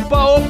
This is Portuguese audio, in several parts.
opa, opa,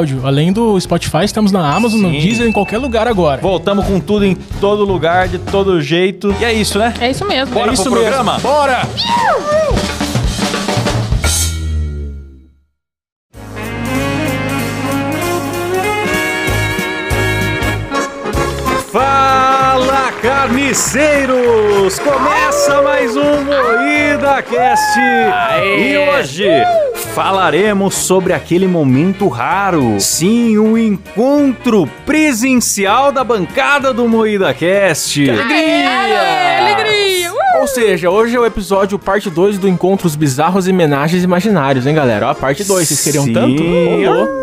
Além do Spotify, estamos na Amazon, no Sim. Deezer, em qualquer lugar agora. Voltamos com tudo em todo lugar, de todo jeito. E é isso, né? É isso mesmo. Bora é isso pro programa? mesmo. Bora! Fala, carniceiros! Começa mais um Moída Cast! E hoje falaremos sobre aquele momento raro. Sim, o encontro presencial da bancada do Moída Cast. É, alegria! Ou seja, hoje é o episódio parte 2 do Encontros Bizarros e Homenagens Imaginários, hein, galera? Ó, a parte 2, vocês queriam Sim. tanto?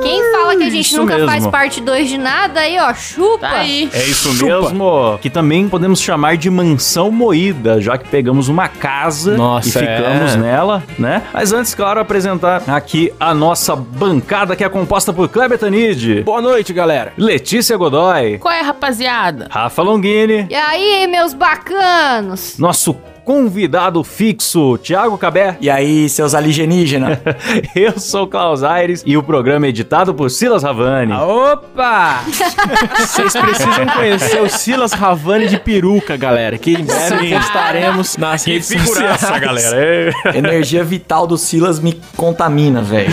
Quem fala que a gente Isso nunca mesmo. faz parte 2 de nada, aí, ó, chupa. Tá aí. É isso Chupa. mesmo, que também podemos chamar de mansão moída, já que pegamos uma casa Nossa, e ficamos é. nela, né? Mas antes, claro, apresentar aqui a nossa bancada que é composta por Kleber Tanid, Boa noite, galera. Letícia Godoy, Qual é, rapaziada? Rafa Longini, E aí, meus bacanos? nosso convidado fixo, Thiago Cabé. E aí, seus alienígenas? Eu sou o Klaus Aires e o programa é editado por Silas Ravani. Opa! Vocês precisam conhecer o Silas Ravani de peruca, galera. Que em breve estaremos nas Que redes figuraça, sociais. galera. Energia vital do Silas me contamina, velho.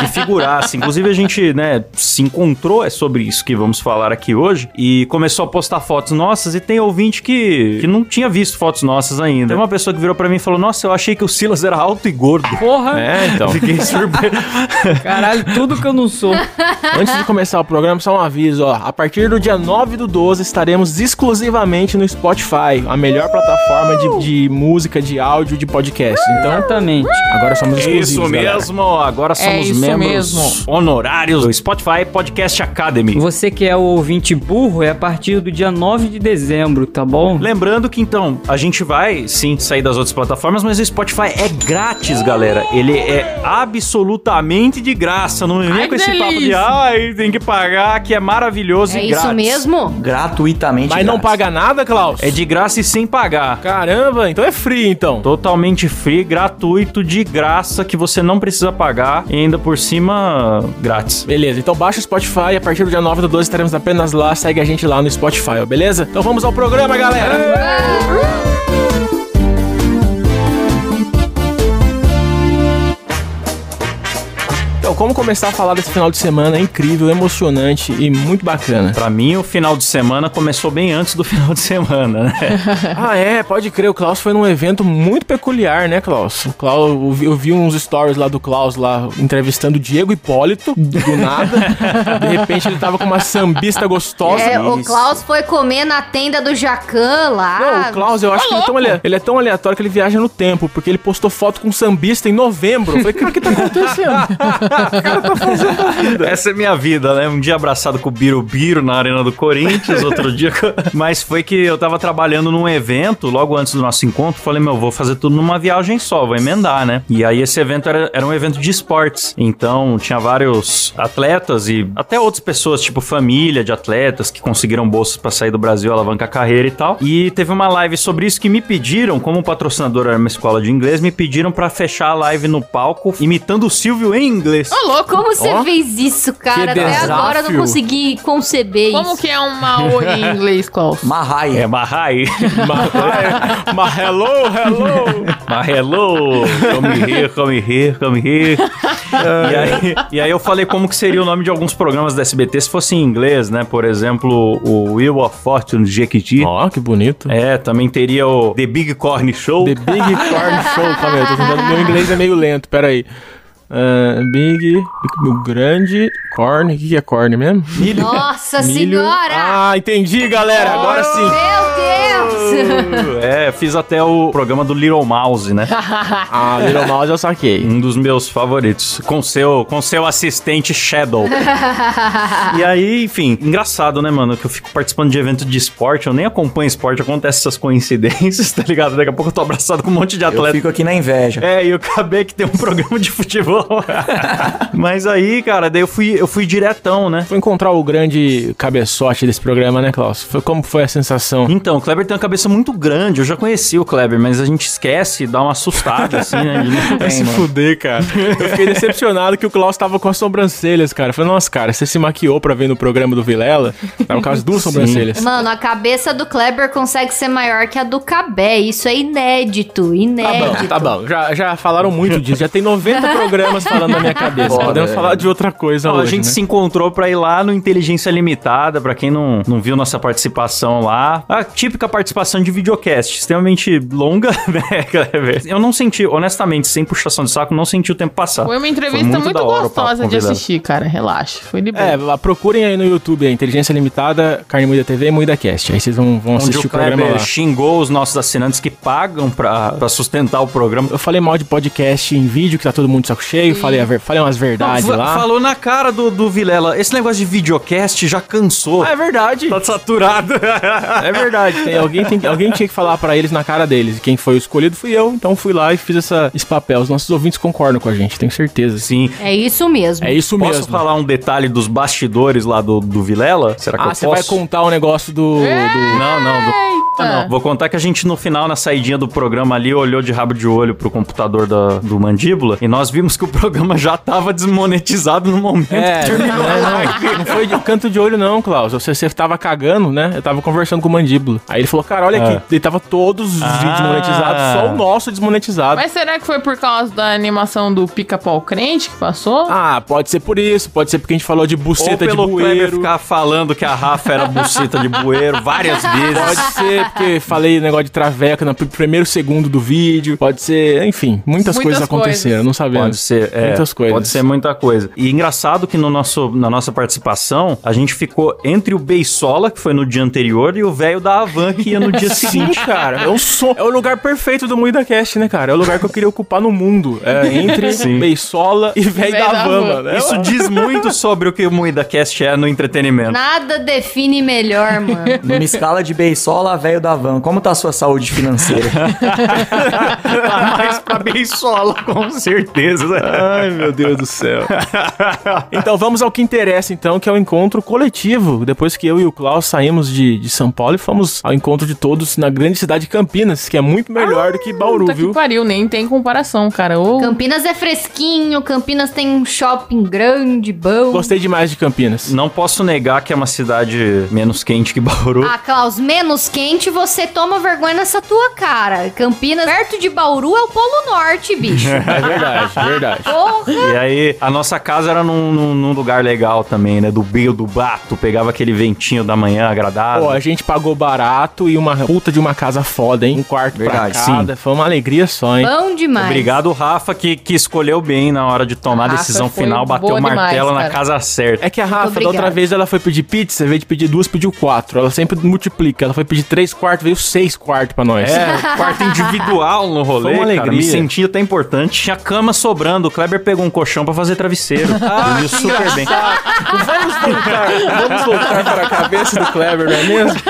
que figuraça. Inclusive, a gente, né, se encontrou, é sobre isso que vamos falar aqui hoje, e começou a postar fotos nossas, e tem ouvinte que, que não tinha visto fotos nossas ainda. Tem uma pessoa que virou pra mim e falou, nossa, eu achei que o Silas era alto e gordo. Porra! É, então. Fiquei surpreso. Caralho, tudo que eu não sou. Antes de começar o programa, só um aviso, ó. A partir do dia 9 do 12 estaremos exclusivamente no Spotify, a melhor plataforma de, de música, de áudio, de podcast. Então, Exatamente. agora somos exclusivos, Isso galera. mesmo, agora somos isso membros mesmo. honorários do Spotify Podcast Academy. Você que é o ouvinte burro, é a partir do dia 9 de dezembro, tá bom? Lembrando que então, a gente vai sim sair das outras plataformas, mas o Spotify é grátis, galera. Ele é absolutamente de graça. Não vem com que esse papo de delícia. ai, tem que pagar, que é maravilhoso É e isso grátis. mesmo? Gratuitamente. Mas não grátis. paga nada, Klaus? É de graça e sem pagar. Caramba, então é free, então. Totalmente free, gratuito, de graça, que você não precisa pagar e ainda por cima grátis. Beleza, então baixa o Spotify, a partir do dia 9 do 12 estaremos apenas lá, segue a gente lá no Spotify, ó, beleza? Então vamos ao programa, galera! Como começar a falar desse final de semana é incrível, emocionante e muito bacana. Pra mim, o final de semana começou bem antes do final de semana, né? Ah, é, pode crer, o Klaus foi num evento muito peculiar, né, Klaus? O Klaus eu, vi, eu vi uns stories lá do Klaus lá entrevistando o Diego Hipólito, do, do nada. De repente ele tava com uma sambista gostosa. É, o. Klaus foi comer na tenda do Jacan lá. Não, o Klaus, eu acho que ele é, tão alea- ele é tão aleatório que ele viaja no tempo, porque ele postou foto com um sambista em novembro. Eu falei, cara, o que tá acontecendo? Essa é minha vida, né? Um dia abraçado com o Birubiru na Arena do Corinthians, outro dia. Mas foi que eu tava trabalhando num evento logo antes do nosso encontro. Falei, meu, vou fazer tudo numa viagem só, vou emendar, né? E aí esse evento era, era um evento de esportes. Então tinha vários atletas e até outras pessoas, tipo família de atletas que conseguiram bolsas pra sair do Brasil, alavancar a carreira e tal. E teve uma live sobre isso que me pediram, como patrocinador era uma escola de inglês, me pediram pra fechar a live no palco imitando o Silvio em inglês. Ô, louco! Como você Ó, fez isso, cara? Até agora eu não consegui conceber Como isso. que é uma oi em inglês, Klaus? Mahai. É Mahai. mas, mas hello, hello. Hello. Come here, come here, come here. e, aí, e aí eu falei como que seria o nome de alguns programas da SBT se fosse em inglês, né? Por exemplo, o Wheel of Fortune de Jequiti. Ó, que bonito. É, também teria o The Big Corn Show. The Big Corn Show. Calma aí, eu tô tentando. Meu inglês é meio lento, peraí. Ah, big, o grande corn. O que, que é corn mesmo? Nossa Milho. senhora! Ah, entendi, galera. Agora sim. Meu Deus! É, fiz até o programa do Little Mouse, né? Ah, Little Mouse eu saquei. Um dos meus favoritos. Com seu, com seu assistente Shadow. e aí, enfim, engraçado, né, mano? Que eu fico participando de evento de esporte, eu nem acompanho esporte, acontece essas coincidências, tá ligado? Daqui a pouco eu tô abraçado com um monte de Eu atleta. fico aqui na inveja. É, e eu acabei que tem um programa de futebol. Mas aí, cara, daí eu fui, eu fui diretão, né? Foi encontrar o grande cabeçote desse programa, né, Klaus? Foi, como foi a sensação? Então, o Kleber tem uma cabeça muito grande. Eu já conheci o Kleber, mas a gente esquece, dá uma assustada, assim, né? não- Vai se fuder, cara. Eu fiquei decepcionado que o Klaus tava com as sobrancelhas, cara. Eu falei, nossa, cara, você se maquiou pra ver no programa do Vilela? Tava com as duas sobrancelhas. Mano, a cabeça do Kleber consegue ser maior que a do Cabé. Isso é inédito, Tá inédito. bom, tá bom. Já, já falaram muito disso. Já tem 90 programas falando na minha cabeça. Podemos é. falar de outra coisa a hoje, gente né? se encontrou pra ir lá no Inteligência Limitada, pra quem não, não viu nossa participação lá. A típica participação de videocast, extremamente longa, né? Eu não senti, honestamente, sem puxação de saco, não senti o tempo passar. Foi uma entrevista muito muito, da hora o papo gostosa de assistir, cara. Relaxa. Foi de boa. É, lá, procurem aí no YouTube, a Inteligência Limitada, Carne Moída TV e Moída Cast. Aí vocês vão, vão Onde assistir o o programa Kleber lá. xingou os nossos assinantes que pagam pra, pra sustentar o programa. Eu falei mal de podcast em vídeo, que tá todo mundo de saco cheio. Falei, a ver- falei umas verdades Não, lá. Falou na cara do, do Vilela. Esse negócio de videocast já cansou. Ah, é verdade. Tá saturado. É verdade. Tem, alguém, tem, alguém tinha que falar pra eles na cara deles. E quem foi o escolhido fui eu. Então fui lá e fiz essa, esse papel. Os nossos ouvintes concordam com a gente, tenho certeza. Sim. É isso mesmo. É isso Posso mesmo. falar um detalhe dos bastidores lá do, do Vilela? Será que Ah, eu você posso? vai contar o negócio do. do- Não, não. do- Ah, não. Vou contar que a gente no final, na saidinha do programa ali, olhou de rabo de olho pro computador da- do Mandíbula e nós vimos que o programa já tava desmonetizado no momento É, que terminou. não, não, não foi de canto de olho, não, Klaus. Você, você tava cagando, né? Eu tava conversando com o mandíbula. Aí ele falou, cara, olha aqui. Ele tava todos os Ah. vídeos monetizados, só o nosso desmonetizado. Mas será que foi por causa da animação do pica-pau crente que passou? Ah, pode ser por isso, pode ser porque a gente falou de Ou buceta de pelo Kleber bueiro. ficar falando que a Rafa era buceta de bueiro várias vezes. Pode ser porque falei negócio de traveca no pr- primeiro segundo do vídeo. Pode ser, enfim, muitas, Muitas coisas aconteceram, coisas. não sabemos. Pode ser, é, Muitas coisas. Pode ser muita coisa. E engraçado que no nosso, na nossa participação, a gente ficou entre o Beisola, que foi no dia anterior, e o velho da Havan, que ia no dia seguinte. cara. É, um som, é o lugar perfeito do Moída Cast, né, cara? É o lugar que eu queria ocupar no mundo. É entre Sim. Beisola e Véi da da Van, Van. mano. É Isso diz muito sobre o que o Moída Cast é no entretenimento. Nada define melhor, mano. Numa escala de beisola, velho da van, como tá a sua saúde financeira? Tá mais pra Beisola, com certeza. Ai, meu Deus do céu. então vamos ao que interessa, então, que é o encontro coletivo. Depois que eu e o Klaus saímos de, de São Paulo e fomos ao encontro de todos na grande cidade de Campinas, que é muito melhor do que Bauru, Puta viu? que pariu, nem tem comparação, cara. Ô, Campinas é fresquinho, Campinas tem um shopping grande, bom. Gostei demais de Campinas. Não posso negar que é uma cidade menos quente que Bauru. Ah, Klaus, menos quente, você toma vergonha nessa tua cara. Campinas, perto de Bauru, é o Polo Norte, bicho. É verdade, verdade. Porra! E aí, a nossa casa era num, num- num lugar legal também, né? Do meio do bato, pegava aquele ventinho da manhã agradável. Pô, a gente pagou barato e uma puta de uma casa foda, hein? Um quarto Verdade, pra cada. Foi uma alegria só, hein? Bom demais. Obrigado, Rafa, que, que escolheu bem na hora de tomar a Rafa decisão final, bateu o martelo demais, na casa certa. É que a Rafa, da outra vez, ela foi pedir pizza, em vez de pedir duas, pediu quatro. Ela sempre multiplica. Ela foi pedir três quartos, veio seis quartos pra nós. É, quarto individual no rolê, Foi uma cara. alegria. Me senti até importante. Tinha cama sobrando. O Kleber pegou um colchão pra fazer travesseiro. Ah, Dormiu super bem. Vamos voltar, vamos voltar para a cabeça do Kleber, não é mesmo?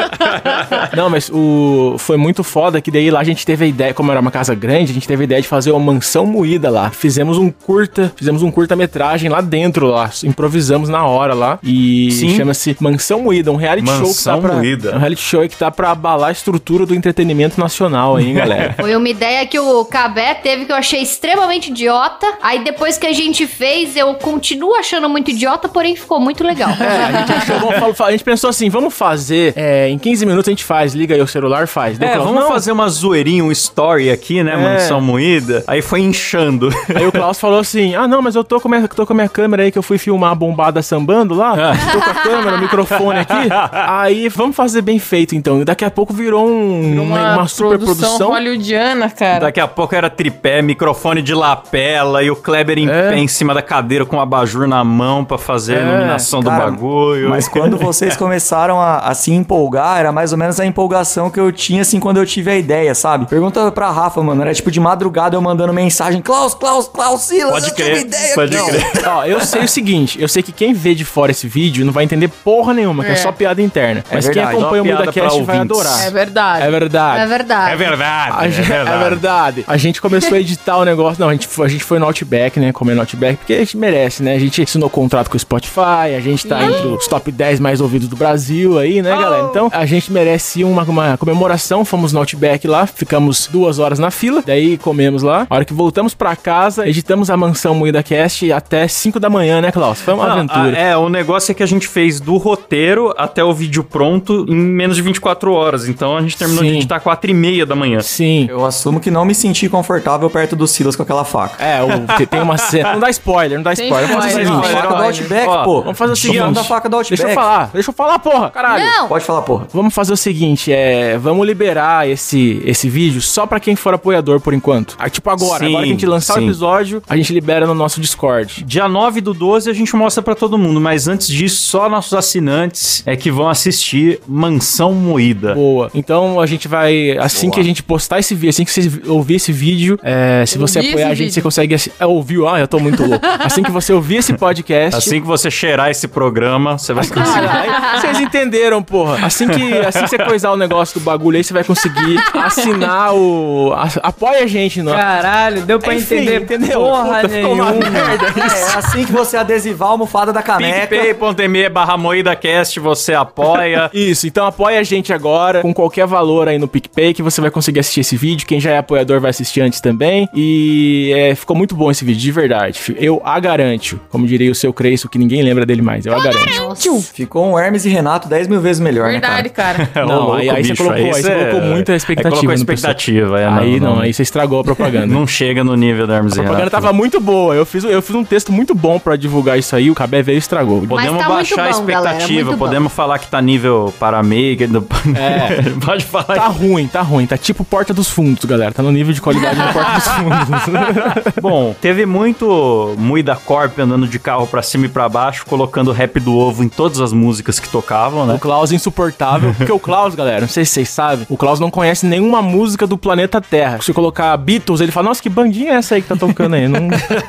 Não, mas o foi muito foda que daí lá a gente teve a ideia, como era uma casa grande, a gente teve a ideia de fazer uma mansão moída lá. Fizemos um curta, fizemos um curta-metragem lá dentro lá, improvisamos na hora lá e chama-se Mansão Moída, um reality show que tá Mansão pra Moída. um reality show que tá pra abalar a estrutura do entretenimento nacional, hein, galera? Foi uma ideia que o Cabé teve que eu achei extremamente idiota. Aí depois que a gente fez, eu continuo achando muito idiota, porém ficou muito legal. É, a gente achou, vamos a gente pensou assim, vamos fazer, é, em 15 minutos a gente faz, liga aí o celular, faz. É, Klaus, vamos "Não." fazer uma zoeirinha, um story aqui, né, É. Mansão Moída. Aí foi inchando. Aí o Klaus falou assim, ah não, mas eu tô com, a minha, tô com a minha câmera aí que eu fui filmar a bombada sambando lá, tô com a câmera, o microfone aqui, aí vamos fazer bem feito então. E daqui a pouco virou, um, uma, uma super produção. hollywoodiana, cara. Daqui a pouco era tripé, microfone de lapela e o Kleber em É. pé em cima da cadeira com o abajur na mão pra fazer a É, iluminação do cara, bagulho. Mas quando vocês começaram a, a se empolgar, era mais ou menos a empolgação que eu tinha, assim, quando eu tive a ideia, sabe? Pergunta pra Rafa, mano. Era tipo de madrugada eu mandando mensagem: Klaus, Klaus, Klaus, Silas, Pode eu tive crer, ideia pode aqui. crer. Ó, eu sei o seguinte, eu sei que quem vê de fora esse vídeo não vai entender porra nenhuma, que é, É. só piada interna. É Mas verdade. quem acompanha o MudaCast vai ouvintes. É verdade. É verdade. É verdade. É verdade, A gente- é verdade. A gente começou a editar o negócio. Não, a gente, foi, a gente foi no Outback, né? Comer no Outback, porque a gente merece, né? A gente assinou contrato com o Spotify, a gente tá entre os top 10 mais ouvidos do Brasil aí, né, galera? Então a gente merece uma, uma comemoração. Fomos no Outback lá, ficamos duas horas na fila, daí comemos lá. A hora que voltamos pra casa, editamos a mansão Moída Cast até 5 da manhã, né, Klaus? Foi uma Não, aventura. a- é, o negócio é que a gente fez do roteiro até o vídeo pronto em menos de 24 horas. Então a gente terminou Sim. de editar 4 e meia da manhã. Sim. Eu assumo que não me senti confortável perto do Silas com aquela faca. É, o, te- tem uma cena. Não dá spoiler, não dá spoiler. Vamos fazer o seguinte. faca do Outback, ó, pô. Vamos fazer o seguinte. da faca do Outback. Deixa eu falar, deixa eu falar, porra, caralho. Não! Pode falar, porra. Vamos fazer o seguinte, é, vamos liberar esse, esse vídeo só pra quem for apoiador por enquanto. Ah, tipo agora, Sim, agora que a gente lançar o sim. episódio, a gente libera no nosso Discord. Dia 9 do 12 a gente mostra pra todo mundo, mas antes disso, só nossos assinantes é que vão assistir Mansão Moída. Boa. Então a gente vai, assim Boa. que a gente postar esse vídeo, assim que você ouvir esse vídeo, é, se você Ouvir apoiar a gente, vídeo. você consegue. assi- É, ouviu? Ah, eu tô muito louco. Assim que você ouvir esse podcast. Assim que você cheirar esse programa, você vai conseguir. Vocês entenderam, porra. Assim que, assim que você coisar o negócio do bagulho aí, você vai conseguir assinar o. a- apoia a gente no. Caralho, deu pra Enfim, entender entendeu? porra Puta, ficou uma nenhuma. merda. É assim que você adesivar a almofada da caneca. PicPay.me barra MoídaCast, você apoia. Isso, então apoia a gente agora com qualquer valor aí no PicPay que você vai conseguir assistir esse vídeo. Quem já é apoiador vai assistir antes também. E é, ficou muito bom esse vídeo, de verdade. Eu a garanto. Como diria o seu Creiço, que ninguém lembra dele mais. Eu a garanto. Nossa. Ficou um Hermes e Renato 10 mil vezes melhor, Verdade, né, cara? cara. Não, louco, aí- aí você bicho, colocou- aí você é- colocou muita expectativa colocou expectativa, é, aí não, aí você estragou a propaganda. Não chega no nível da Hermes A e propaganda Renato. tava muito boa. Eu fiz, eu fiz um texto muito bom pra divulgar isso aí. O Cabé veio e estragou. Podemos tá muito baixar a bom, galera, expectativa, bom. podemos falar que tá nível Paramaker. Do... É. Pode falar Tá ruim, tá ruim. Tá tipo Porta dos Fundos, galera. Tá no nível de qualidade do Porta dos Fundos. Bom, teve muito Muida Corp andando de carro pra cima e pra baixo, colocando rap do ovo em todas as músicas que tocavam, O né? Klaus é insuportável. Porque o Klaus, galera, não sei se vocês sabem, o Klaus não conhece nenhuma música do planeta Terra. Se você colocar Beatles, ele fala, nossa, que bandinha é essa aí que tá tocando aí? Não-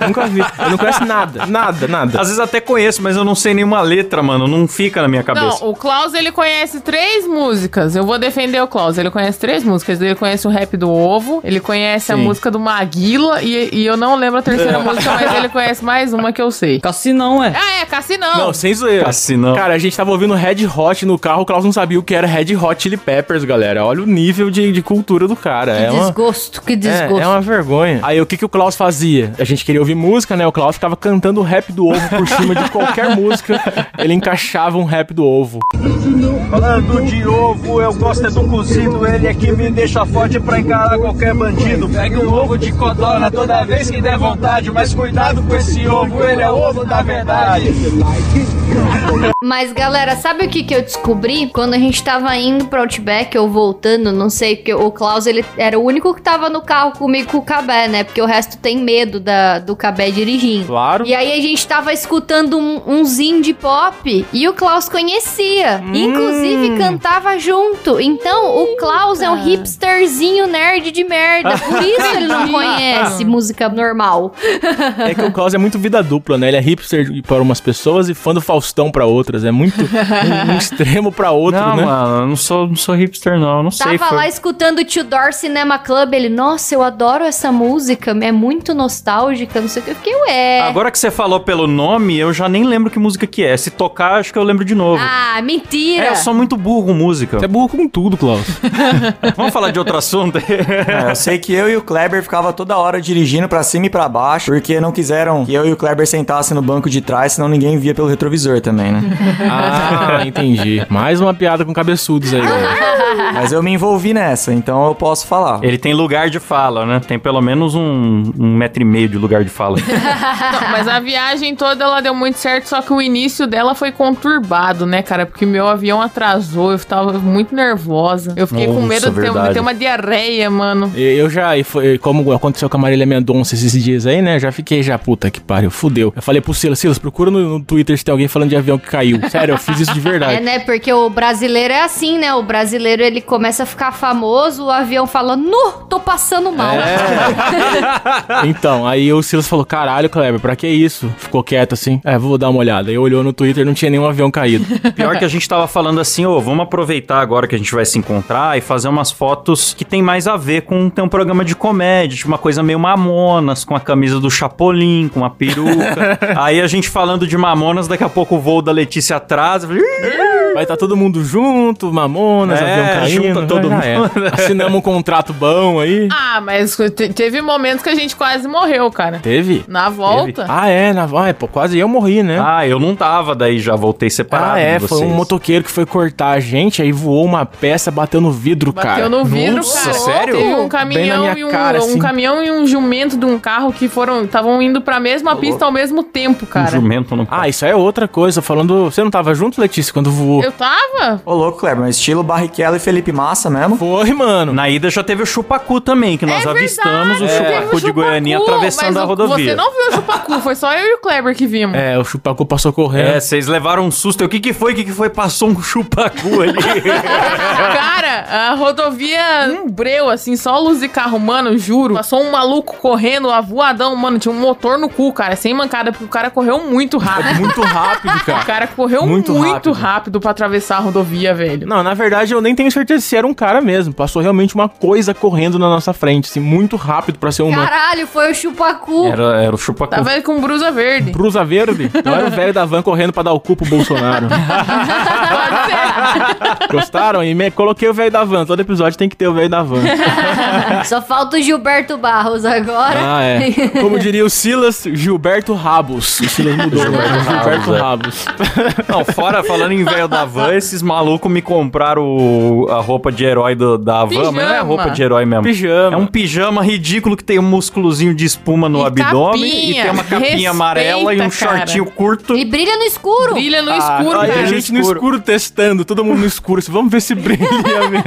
nunca vi. Ele não conhece nada, nada, nada. Às vezes até conheço, mas eu não sei nenhuma letra, mano. Não fica na minha cabeça. Não, o Klaus ele conhece três músicas. Eu vou defender o Klaus. Ele conhece três músicas. Ele conhece o rap do ovo, ele conhece a Sim. música do Maguila e, e eu não lembro a terceira música, mas ele conhece mais uma que eu sei. Cassinão, é. Ah, é, Cassinão. Não, sem zoeira. Assim, não. Cara, a gente tava ouvindo Red Hot no carro, o Klaus não sabia o que era Red Hot Chili Peppers, galera. Olha o nível de, de cultura do cara. Que é uma... desgosto, que É, desgosto. é uma vergonha. Aí o que, que o Klaus fazia? A gente queria ouvir música, né? O Klaus ficava cantando o rap do ovo por cima de qualquer música. Ele encaixava um rap do ovo. Falando de ovo, eu gosto é do cozido. Ele é que me deixa forte pra encarar qualquer bandido. Pega um ovo de codorna toda vez que der vontade. Mas cuidado com esse ovo, ele é o ovo da verdade. Mas, galera, sabe o que, que eu descobri? Quando a gente tava indo pro Outback ou voltando, não sei, porque o Klaus, ele era o único que tava no carro comigo com o Cabé, né? Porque o resto tem medo da, do Cabé dirigindo. Claro. E aí a gente tava escutando um, uns indie pop e o Klaus conhecia. Inclusive cantava junto. Então o Klaus é um hipsterzinho nerd de merda. Por isso ele não conhece música normal. É que o Klaus é muito vida dupla, né? Ele é hipster para umas pessoas e fã do Faustão pra outras. É muito um, um extremo pra outro, não, né? mano, eu não sou, não sou hipster, não. Eu Não sei. Tava foi- lá escutando o Tio Door Cinema Club. Ele, nossa, eu adoro essa música. É muito nostálgica, não sei o que. Eu fiquei, ué. Agora que você falou pelo nome, eu já nem lembro que música que é. Se tocar, acho que eu lembro de novo. Ah, mentira. É, eu sou muito burro com música. Você é burro com tudo, Klaus. Vamos falar de outro assunto? É, eu sei que eu e o Kleber ficava toda hora dirigindo pra cima e pra baixo, porque não quiseram que eu e o Kleber sentassem no banco de trás, senão ninguém via pelo retrovisor também, né? Ah, entendi. Mais uma piada com cabeçudos aí, galera. Mas eu me envolvi nessa, então eu posso falar. Ele tem lugar de fala, né? Tem pelo menos um, um metro e meio de lugar de fala. Não, mas a viagem toda ela deu muito certo, só que o início dela foi conturbado, né, cara? Porque meu avião atrasou, eu tava muito nervosa. Eu fiquei com Nossa, medo de ter, de ter uma diarreia, mano. Eu já, e foi, como aconteceu com a Marília Mendonça esses dias aí, né? Já fiquei já, puta que pariu, fudeu. Eu falei pro Silas, Silas, procura no, no Twitter se tem alguém falando de avião que caiu. Sério, eu fiz isso de É, verdade. né? Porque o brasileiro é assim, né? O brasileiro ele começa a ficar famoso, o avião fala, nu, tô passando mal. Então, aí o Silas falou, caralho, Kleber, pra que isso? Ficou quieto assim, é, vou dar uma olhada. Aí olhou no Twitter, não tinha nenhum avião caído. Pior que a gente tava falando assim, ô, vamos aproveitar agora que a gente vai se encontrar e fazer umas fotos que tem mais a ver com ter um programa de comédia, tipo uma coisa meio Mamonas, com a camisa do Chapolin, com a peruca. Aí a gente falando de Mamonas, daqui a pouco o voo da Letícia atrasa. Vai estar todo mundo junto, Mamonas, É, avião caindo. junta todo já é. mundo. Assinamos um contrato bom aí. Ah, mas te- teve momentos que a gente quase morreu, cara. Teve? Na volta. Ah, é, na ah, é, pô, quase eu morri, né? Ah, eu não tava, daí já voltei separado. Ah, é, de foi um motoqueiro que foi cortar a gente, aí voou uma peça, bateu no vidro, Bateu cara. no vidro, Nossa, cara. sério? Teve um Bem na caminhão minha e um, cara, um assim. caminhão e um jumento de um carro que foram estavam indo pra mesma pista ao mesmo tempo, Um cara. jumento não Ah, isso aí é outra coisa. Falando. Você não tava junto, Letícia, quando voou? Eu tava? Ô, louco, Kleber, mas estilo Barrichello e Felipe Massa mesmo? Foi, mano. Na ida já teve o Chupacu também, que nós É avistamos o verdade, teve Chupacu o de Goiânia Chupacu, atravessando mas a o- rodovia. Você não viu o Chupacu, foi só eu e o Kleber que vimos. É, o Chupacu passou correndo. É, vocês levaram um susto. O que que foi? O que que foi? Passou um chupacu ali. Cara, a rodovia um breu, assim, só luz de carro, mano, juro. Passou um maluco correndo, a voadão, mano, tinha um motor no cu, cara, sem mancada, porque o cara correu muito rápido. Muito rápido, O cara. cara correu Muito muito, rápido. rápido. Pra atravessar a rodovia, velho. Não, na verdade eu nem tenho certeza se era um cara mesmo. Passou realmente uma coisa correndo na nossa frente, assim, muito rápido pra ser uma Caralho, foi o chupacu. Era, era o chupacu. Tava com brusa verde. brusa verde. Não era o velho da van correndo pra dar o cu pro Bolsonaro. Gostaram? E me... coloquei o velho da van. Todo episódio tem que ter o velho da van. Só falta o Gilberto Barros agora. Ah, é. Como diria o Silas, Gilberto Rabos. O Silas mudou, né? Gilberto Rabos. Não, fora, falando em velho da van, esses malucos me compraram o- a roupa de herói do- da van, mas não é Pijama. roupa de herói mesmo. Pijama. É um pijama ridículo que tem um músculozinho de espuma no E abdômen e capinha. tem uma capinha Respeita, amarela e um cara. shortinho curto. E brilha no escuro. Brilha no Ah, escuro, cara. a gente no escuro testando, todo mundo no escuro. Vamos ver se brilha mesmo.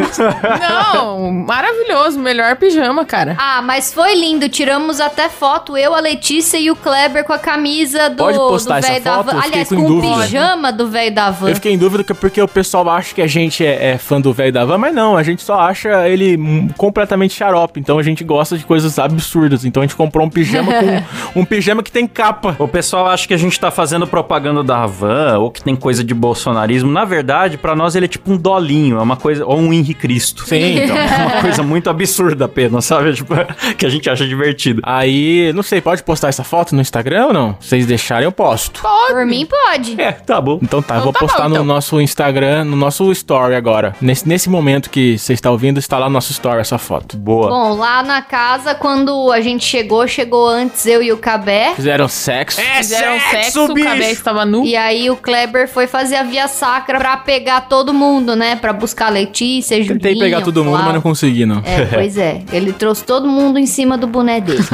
Não, maravilhoso. Melhor pijama, cara. Ah, mas foi lindo. Tiramos até foto, eu, a Letícia e o Kleber com a camisa do Pode postar do essa velho da foto? van. Aliás, com com o pijama do velho da van. Eu fiquei em dúvida que- porque o pessoal acha que a gente é, é fã do velho da van, mas não, a gente só acha ele hum, completamente xarope. Então a gente gosta de coisas absurdas. Então a gente comprou um pijama com um pijama que tem capa. O pessoal acha que a gente tá fazendo propaganda da van ou que tem coisa de bolsonarismo. Na verdade, pra nós ele é tipo um dolinho, é uma coisa. Ou um Henri Cristo. Sim, então. É uma coisa muito absurda apenas, sabe? Tipo, que a gente acha divertido. Aí, não sei, pode postar essa foto no Instagram ou não? Se vocês deixarem, eu posto. Por mim, pode. É, tá bom. Então tá, eu Então vou tá postar bom, no então. nosso Instagram, no nosso story agora. Nesse, nesse momento que você está ouvindo, está lá no nosso story essa foto. Boa. Bom, lá na casa, quando a gente chegou, chegou antes eu e o Cabé. Fizeram sexo. Fizeram sexo, o cabé estava nu. E aí o Kleber foi fazer a via sacra pra pegar todo mundo, né? Pra buscar a Letícia, Julinho, Tentei pegar todo mundo, mas não consegui, não. É, pois é. Ele trouxe todo mundo em cima do boné dele.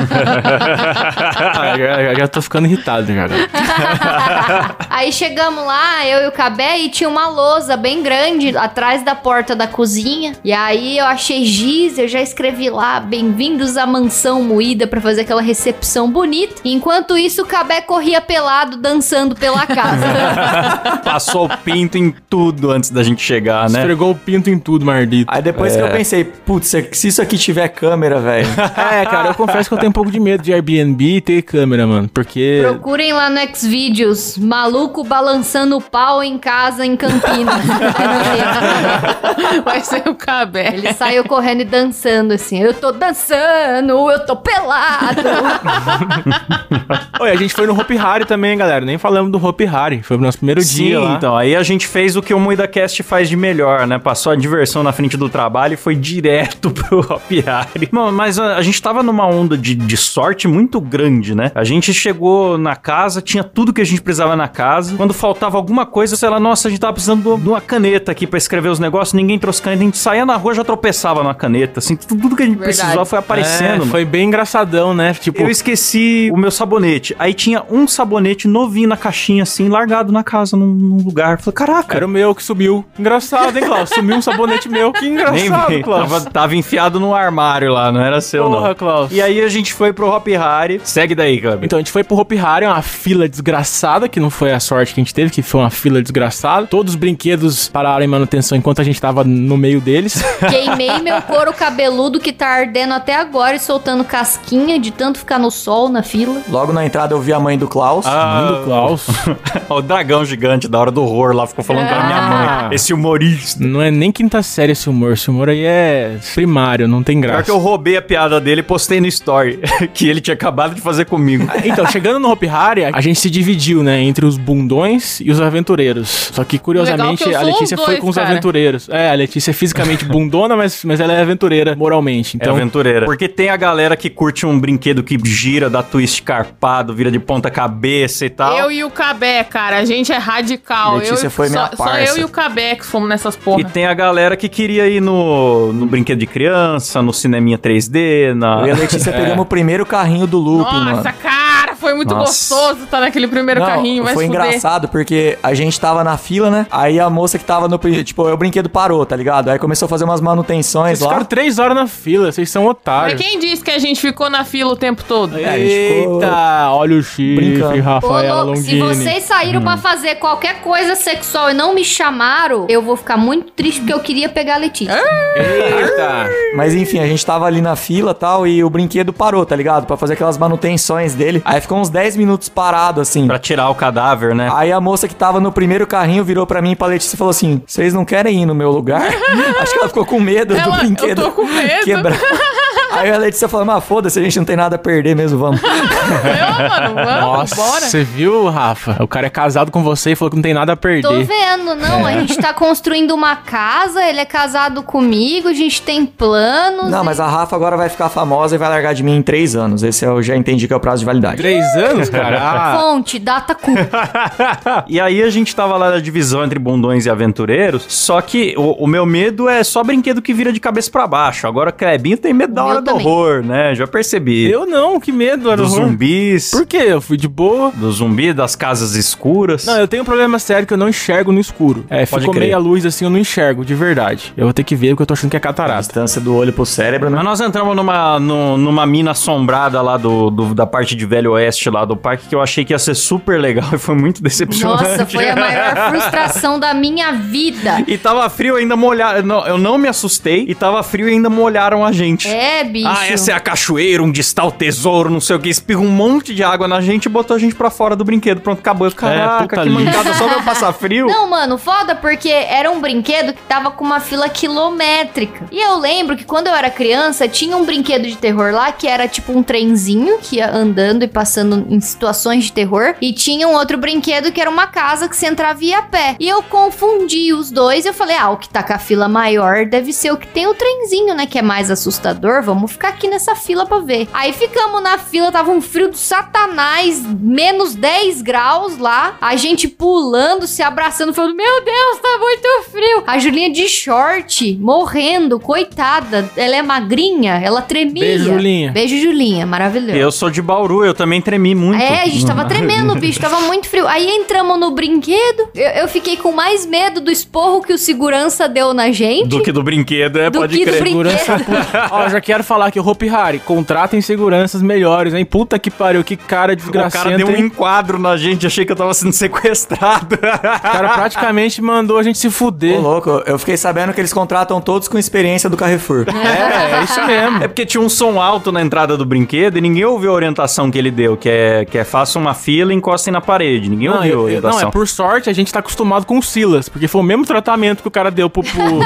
Já, já- já tô ficando irritado já. Aí chegamos lá, eu e o Cabé, e tinha uma lousa bem grande atrás da porta da cozinha. E aí eu achei giz, eu já escrevi lá, bem-vindos à mansão moída pra fazer aquela recepção bonita. Enquanto isso, o Cabé corria pelado, dançando pela casa. Passou o pinto em tudo antes da gente chegar, né? Esfregou o pinto em tudo, mardito. Aí depois que eu pensei, putz, se isso aqui tiver câmera, velho. É, cara, eu confesso que eu tenho um pouco de medo de Airbnb e ter câmera, mano. Porque. Procurem lá no Xvideos, maluco balançando o pau em casa em Campinas. Vai ser o Cabé. Ele saiu correndo e dançando assim. Eu tô dançando, eu tô pelado. Oi, a gente foi no Hopi Hari também, galera. Nem falamos do Hopi Hari. Foi o nosso primeiro dia lá. então, aí a gente fez o que o MuidaCast faz de melhor, né? Passou a diversão na frente do trabalho e foi direto pro Hopi Hari. Mano, Mas a, a gente tava numa onda de, de sorte muito grande, né? A gente chegou na casa, tinha tudo que a gente precisava na casa. Quando faltava alguma coisa, sei lá, nossa, a gente tava precisando de uma caneta aqui pra escrever os negócios, ninguém trouxe caneta, a gente saía na rua já tropeçava na caneta, assim, tudo, que a gente Verdade. precisou foi aparecendo. É, foi bem engraçadão, né? Tipo, Eu esqueci o meu sabonete. Aí tinha um sabonete novinho na caixinha, assim, largado na casa, num, num lugar. Falei, caraca. era o meu que sumiu. Engraçado, hein, Klaus? Sumiu um sabonete meu. Que Nem engraçado, vi. Klaus. Tava, tava enfiado no armário lá, não era seu, Porra, não. Klaus. E aí a gente foi pro Hop Hari. Segue daí, Cleber. Então, a gente foi pro Hopi Hari, uma fila desgraçada, que não foi a sorte que a gente teve, que foi uma fila desgraçada. Todos os brinquedos pararam em manutenção enquanto a gente tava no meio deles. Queimei meu couro cabeludo que tá ardendo até agora e soltando casquinha de tanto ficar no sol na fila. Logo na entrada eu vi a mãe do Klaus. Ah, do Klaus. o dragão gigante da hora do horror lá ficou falando com a minha Ah. mãe. Esse humorista. Não é nem quinta série esse humor. Esse humor aí é primário, não tem Pior graça. que eu roubei a piada dele e postei no story. que ele tinha acabado de fazer comigo. Então, chegando no Hopi Hari, a gente se dividiu, né, entre os bundões e os aventureiros. Só que, curiosamente, que a Letícia os foi dois, com os cara. aventureiros. É, a Letícia é fisicamente bundona, mas, mas ela é aventureira moralmente. É Então, aventureira. Porque tem a galera que curte um brinquedo que gira, dá twist carpado, vira de ponta cabeça e tal. Eu e o Cabé, cara, a gente é radical. Letícia eu, foi só, minha só parça. eu e o Cabé que fomos nessas E porra. tem a galera que queria ir no, no brinquedo de criança, no cineminha 3D, na... Eu e a Letícia pegamos o primeiro carrinho do looping, Nossa, mano. cara, foi muito Nossa. gostoso estar naquele primeiro Não, carrinho. Vai foi fuder. engraçado porque a gente tava na fila, né? Aí a moça que tava no. Tipo, o brinquedo parou, tá ligado? Aí começou a fazer umas manutenções vocês lá. ficaram três horas na fila, vocês são Mas otários. quem disse que a gente ficou na fila o tempo todo? É, a gente ficou Eita, olha o chifre, louco, se vocês saíram pra fazer qualquer coisa sexual e não me chamaram, eu vou ficar muito triste porque eu queria pegar a Letícia. Eita. Mas enfim, a gente tava ali na fila e tal, e o brinquedo parou, tá ligado? Pra fazer aquelas manutenções dele. Aí ficou uns 10 minutos parado, assim. Pra tirar o cadáver, né? Aí a moça que tava no primeiro carrinho virou pra mim e pra Letícia e falou assim: Vocês não querem ir no meu lugar? Acho que ela ficou com medo do Ela, eu brinquedo tô com medo. quebrar. Aí a Letícia falou: Mas foda-se, a gente não tem nada a perder mesmo, vamos. Eu, mano, vamos, Nossa, bora. você viu, Rafa? O cara é casado com você e falou que não tem nada a Tô perder. vendo, não. A gente tá construindo uma casa, ele é casado comigo, a gente tem planos. Não, e- mas a Rafa agora vai ficar famosa e vai largar de mim em três anos. Esse eu já entendi que é o prazo de validade. Três anos, cara? Ah, Fonte, data cu. e aí a gente tava lá na divisão entre bundões e aventureiros, só que o, o meu medo é só brinquedo que vira de cabeça pra baixo. Agora o Clebinho tem medo da hora meu do também. horror, né? Já percebi. eu não, que medo, era Dos horror. zumbis, Por quê? Eu fui de boa. do zumbi, das casas escuras. Não, eu tenho um problema sério que eu não enxergo no escuro. É, Pode ficou crer. meia luz assim, eu não enxergo, de verdade. Eu vou ter que ver porque eu tô achando que é A catarata. distância do olho pro cérebro, né? Mas nós entramos numa, nu- numa mina assombrada lá do, do- da parte de Velho Oeste lá do parque que eu achei que ia ser super legal e foi muito decepcionante. Nossa, foi a maior frustração da minha vida. E tava frio ainda molhar. não, Eu não me assustei e tava frio e ainda molharam a gente. É, bicho. Ah, essa é a cachoeira onde está o tesouro, não sei o que. Espirra um monte de água na gente e botou a gente pra fora do brinquedo. Pronto, acabou. Eu, Caraca, puta que mancada, só pra eu passar frio. Não, mano, foda porque era um brinquedo que tava com uma fila quilométrica. E eu lembro que quando eu era criança, tinha um brinquedo de terror lá que era tipo um trenzinho que ia andando e passando em situações de terror. E tinha um outro brinquedo que era uma casa que você entrava e ia a pé. E eu confundi os dois e eu falei, ah, o que tá com a fila maior deve ser o que tem o trenzinho, né? Que é mais assustador. Vamos ficar aqui nessa fila pra ver. Aí ficamos na fila, tava um frio do satanás, menos 10 graus lá. A gente pulando, se abraçando, falando: Meu Deus, tá muito frio. A Julinha de short, morrendo, coitada. Ela é magrinha, ela tremia. Beijo, Julinha. Beijo, Julinha, maravilhoso. Eu sou de Bauru, eu também tremi muito. É, a gente tava tremendo, bicho, tava muito frio. Aí entramos no brinquedo, eu, eu fiquei com mais medo do esporro que o segurança deu na gente. Do que do brinquedo, é, do pode que do crer. brinquedo. Segurança. Ó, eu já quero falar aqui, Hope Harry, contratem seguranças melhores, hein? Puta que pariu, que cara O desgraçado. cara deu um enquadro na gente, achei que eu tava sendo sequestrado. O cara praticamente mandou a gente se Ô, fuder. louco, eu fiquei sabendo que eles contratam todos com experiência do Carrefour. É, é isso mesmo. É porque tinha um som alto na entrada do brinquedo e ninguém ouviu a orientação que ele deu, que é, que é faça uma fila e encostem na parede. Ninguém Não, ouviu a orientação. não, é por sorte a gente tá acostumado com o Silas, porque foi o mesmo tratamento que o cara deu pro, pro,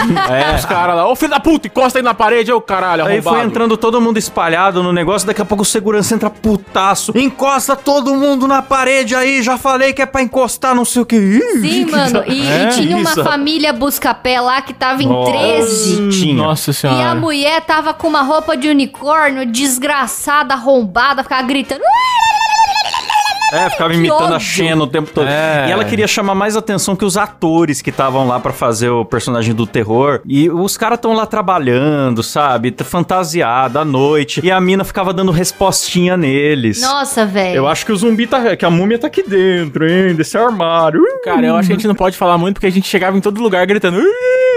pros caras lá. Ô filho da puta, encosta aí na parede, ô caralho, Aí arrombado. foi entrando todo mundo espalhado no negócio, daqui a pouco o segurança entra putaço. Encosta todo mundo na parede aí, já falei que é pra encostar, não sei o que. Ih, Sim, mano. E, e tinha uma isso. família busca-pé lá que tava em Nossa. 13. Tinha. Nossa E a senhora. mulher tava com uma roupa de unicórnio, desgraçada, arrombada, ficava gritando. É, ficava imitando a. Xena o tempo todo. É. E ela queria chamar mais atenção que os atores que estavam lá pra fazer o personagem do terror. E os caras tão lá trabalhando, sabe? Fantasiada à noite. E a mina ficava dando respostinha neles. Nossa, velho. Eu acho que o zumbi tá. que a múmia tá aqui dentro, hein? Desse armário. Cara, eu acho que a gente não pode falar muito porque a gente chegava em todo lugar gritando. "Ih,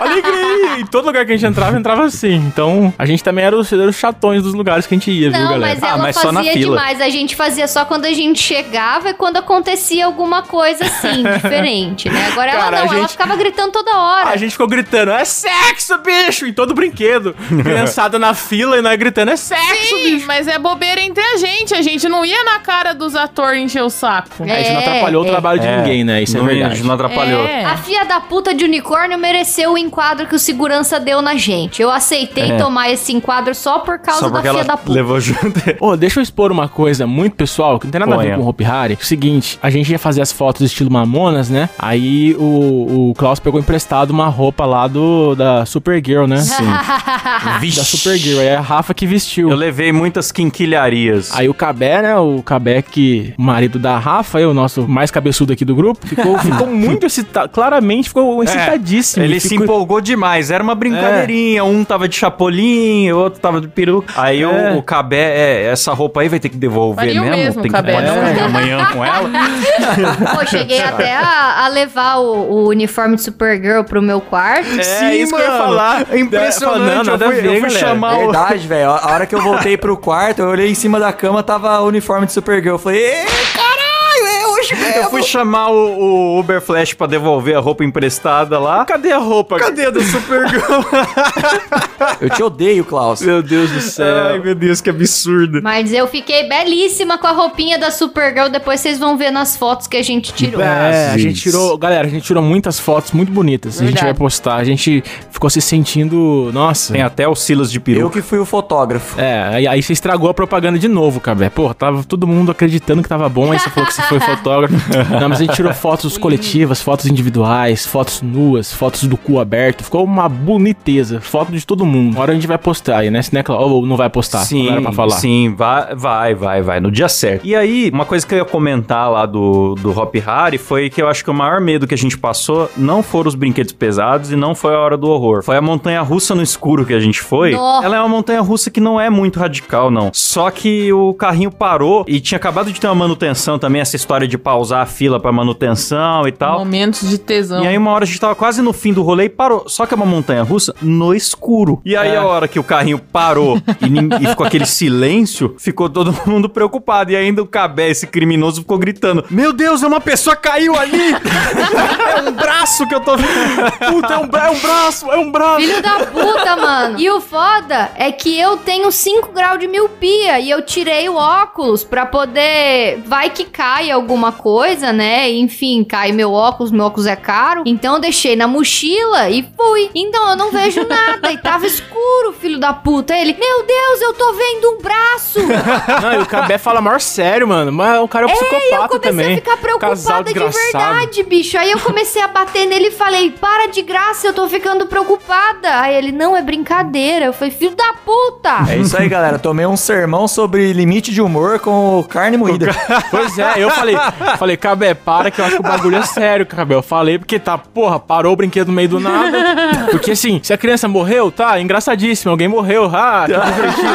Alegria! Em todo lugar que a gente entrava, entrava assim. Então, a gente também era os, era os chatões dos lugares que a gente ia, viu, Não, galera? mas Ah, ela mas só na fazia fila. demais. A gente fazia só quando a gente chegava e quando acontecia alguma coisa assim, diferente, né? Agora ela Cara, a não, ela gente- ficava gritando toda hora. A gente ficou gritando, é sexo, bicho! Em todo brinquedo. Criançada na fila e nós gritando, é sexo, Sim, bicho! mas é bobeira entre a gente. A gente não ia na cara dos atores encher o saco. É, isso não É, atrapalhou é. o trabalho de ninguém, né? Isso não, é verdade. Não atrapalhou. É. A filha da puta de unicórnio mereceu o enquadro que o segurança deu na gente. Eu aceitei É. tomar esse enquadro só por causa Só da filha da puta. levou junto. Ô, deixa eu expor uma coisa muito pessoal, que não tem nada a ver com o Hope Harry. O seguinte, a gente ia fazer as fotos estilo Mamonas, né? Aí o, o Klaus pegou emprestado uma roupa lá do da Supergirl, né? Sim. Vixe. Da Supergirl. Aí é a Rafa que vestiu. Eu levei muitas quinquilharias. Aí o Cabé, né? O Cabé que o marido da Rafa, aí, o nosso mais cabeçudo aqui do grupo, ficou, ficou muito excitado. Claramente ficou excitadíssimo. É, Ele se Ficou- empolgou demais. Era uma brincadeirinha. Um tava de chapolim, o outro tava de peruca. Aí É. o, o Cabé, é, essa roupa aí vai ter que devolver Faria o mesmo. mesmo, Tem que É. ficar amanhã com ela. Pô, cheguei até a, a levar o, o uniforme de Supergirl pro meu quarto. É isso que eu ia falar. É impressionante. Não, eu fui, eu fui chamar o... Verdade, velho. A hora que eu voltei pro quarto, eu olhei em cima da cama, tava o uniforme de Supergirl. Eu falei, "Ê, caralho, é hoje mesmo. Eu fui chamar o, o Uber Flash pra devolver a roupa emprestada lá. Cadê a roupa? Cadê a do Supergirl? Eu te odeio, Klaus. Meu Deus do céu. Ai, meu Deus, que absurdo. Mas eu fiquei belíssima com a roupinha da Supergirl. Depois vocês vão ver nas fotos que a gente tirou. É, a gente tirou, galera, a gente tirou muitas fotos muito bonitas. A gente Verdade. vai postar. A gente ficou se sentindo, nossa. Tem até o Silas de Eu peruca. que fui o fotógrafo. É, aí, aí você estragou a propaganda de novo, Cabé. Pô, tava todo mundo acreditando que tava bom, aí você falou que você foi fotógrafo. Não, mas a gente tirou fotos coletivas, fotos individuais, fotos nuas, fotos do cu aberto. Ficou uma boniteza. Foto de todo mundo. Uma hora a gente vai postar aí, né? Se não, é claro, ou não vai postar. Sim, não era pra falar. sim, vai, vai, vai, vai, no dia certo. E aí, uma coisa que eu ia comentar lá do, do Hop Harry foi que eu acho que o maior medo que a gente passou não foram os brinquedos pesados e não foi a hora do horror. Foi a montanha russa no escuro que a gente foi. Ela é uma montanha russa que não é muito radical, não. Só que o carrinho parou e tinha acabado de ter uma manutenção também, essa história de pausar a fila pra manutenção e tal. Momentos de tesão. E aí uma hora a gente tava quase no fim do rolê e parou. Só que é uma montanha russa no escuro. E aí É. a hora que o carrinho parou e, e ficou aquele silêncio, ficou todo mundo preocupado. E ainda o Cabé, esse criminoso, ficou gritando: Meu Deus, é uma pessoa caiu ali! é um braço que eu tô vendo. Puta, é um, bra- é um braço, é um braço. Filho da puta, mano. E o foda é que eu tenho 5 graus de miopia e eu tirei o óculos pra poder. Vai que cai alguma coisa, né? Enfim, cai meu óculos, meu óculos é caro. Então eu deixei na mochila e fui. Então eu não vejo nada. E tava escuro, filho da puta. Ele, meu Deus, eu tô vendo um braço. Não, e o Cabé fala maior sério, mano. Mas o cara é um E eu psicopata comecei também. a ficar Casal preocupada de verdade, bicho. Aí eu comecei a bater nele e falei, para de graça, eu tô ficando preocupada. Aí ele, não, é brincadeira. Eu falei, filho da puta. É isso aí, galera. Tomei um sermão sobre limite de humor com carne moída. Pois é, eu falei, falei, Cabé, para que eu acho que o bagulho é sério, Cabé. Eu falei porque tá, porra, parou o brinquedo no meio do nada. Porque assim, se a criança morreu, tá, ah, engraçadíssimo, alguém morreu, ah, que divertido.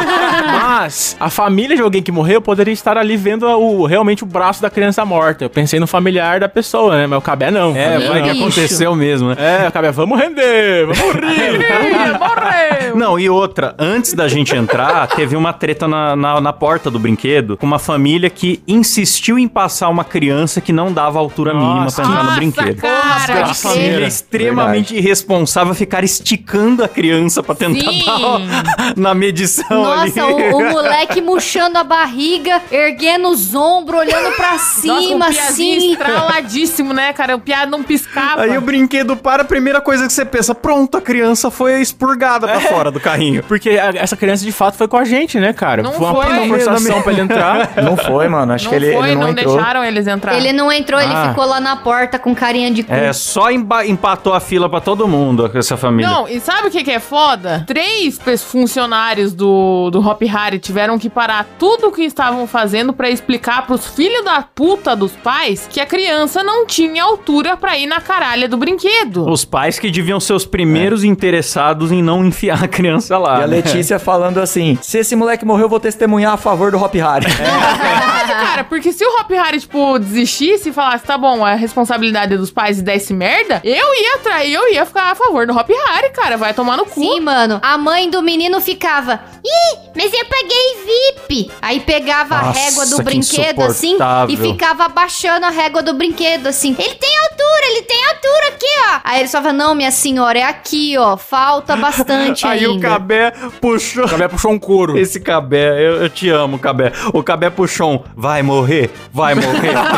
Mas a família de alguém que morreu poderia estar ali vendo o, realmente o braço da criança morta. Eu pensei no familiar da pessoa, né? Mas o Cabé não. É, Cabé vai que aconteceu mesmo, né? É, o Cabé, vamos render, vamos rir. Morreu. Não, e outra, antes da gente entrar, teve uma treta na, na, na porta do brinquedo com uma família que insistiu em passar uma criança que não dava a altura mínima Nossa, pra entrar no Nossa, brinquedo. cara. A família é extremamente irresponsável ficar esticando a criança pra tentar Sim. dar na medição ali. Nossa, o, o moleque murchando a barriga, erguendo os ombros, olhando pra Nossa, cima, o piazinho assim. estraladíssimo, né, cara? O piá não piscava. Aí o brinquedo para, a primeira coisa que você pensa, pronto, a criança foi expurgada pra fora do carrinho. Porque a- essa criança de fato foi com a gente, né, cara? Não foi uma foi. uma forçação pra ele entrar. Não foi, mano. Acho não que ele, foi, ele não, não, entrou. deixaram eles entrar. Ele não entrou, ele Ah. ficou lá na porta com carinha de cu. É, só empatou a fila pra todo mundo, essa família. Não, e sabe o que, que é foda? Três funcionários do, do Hop Harry tiveram que parar tudo o que estavam fazendo pra explicar pros filhos da puta dos pais que a criança não tinha altura pra ir na caralha do brinquedo. Os pais que deviam ser os primeiros interessados em não enfiar a criança lá. E a né? Letícia falando assim: se esse moleque morreu, eu vou testemunhar a favor do Hop Harry. Verdade, cara, porque se o Hop Harry, tipo, desistisse e falasse, tá bom, é responsabilidade dos pais e desse merda, eu ia atrair, eu ia ficar a favor do Hop Harry, cara, vai tomar no cu. Sim, mano. A mãe do menino ficava. Ih, mas eu paguei VIP. Aí pegava a Nossa, régua do que brinquedo assim e ficava abaixando a régua do brinquedo assim. Ele tem altura, ele tem altura aqui, ó. Aí ele só falava: Não, minha senhora, é aqui, ó. Falta bastante Aí o. Cabé puxou. O Cabé puxou um couro. Esse Cabé, eu, eu te amo, Cabé. O Cabé puxou um. Vai morrer, vai morrer,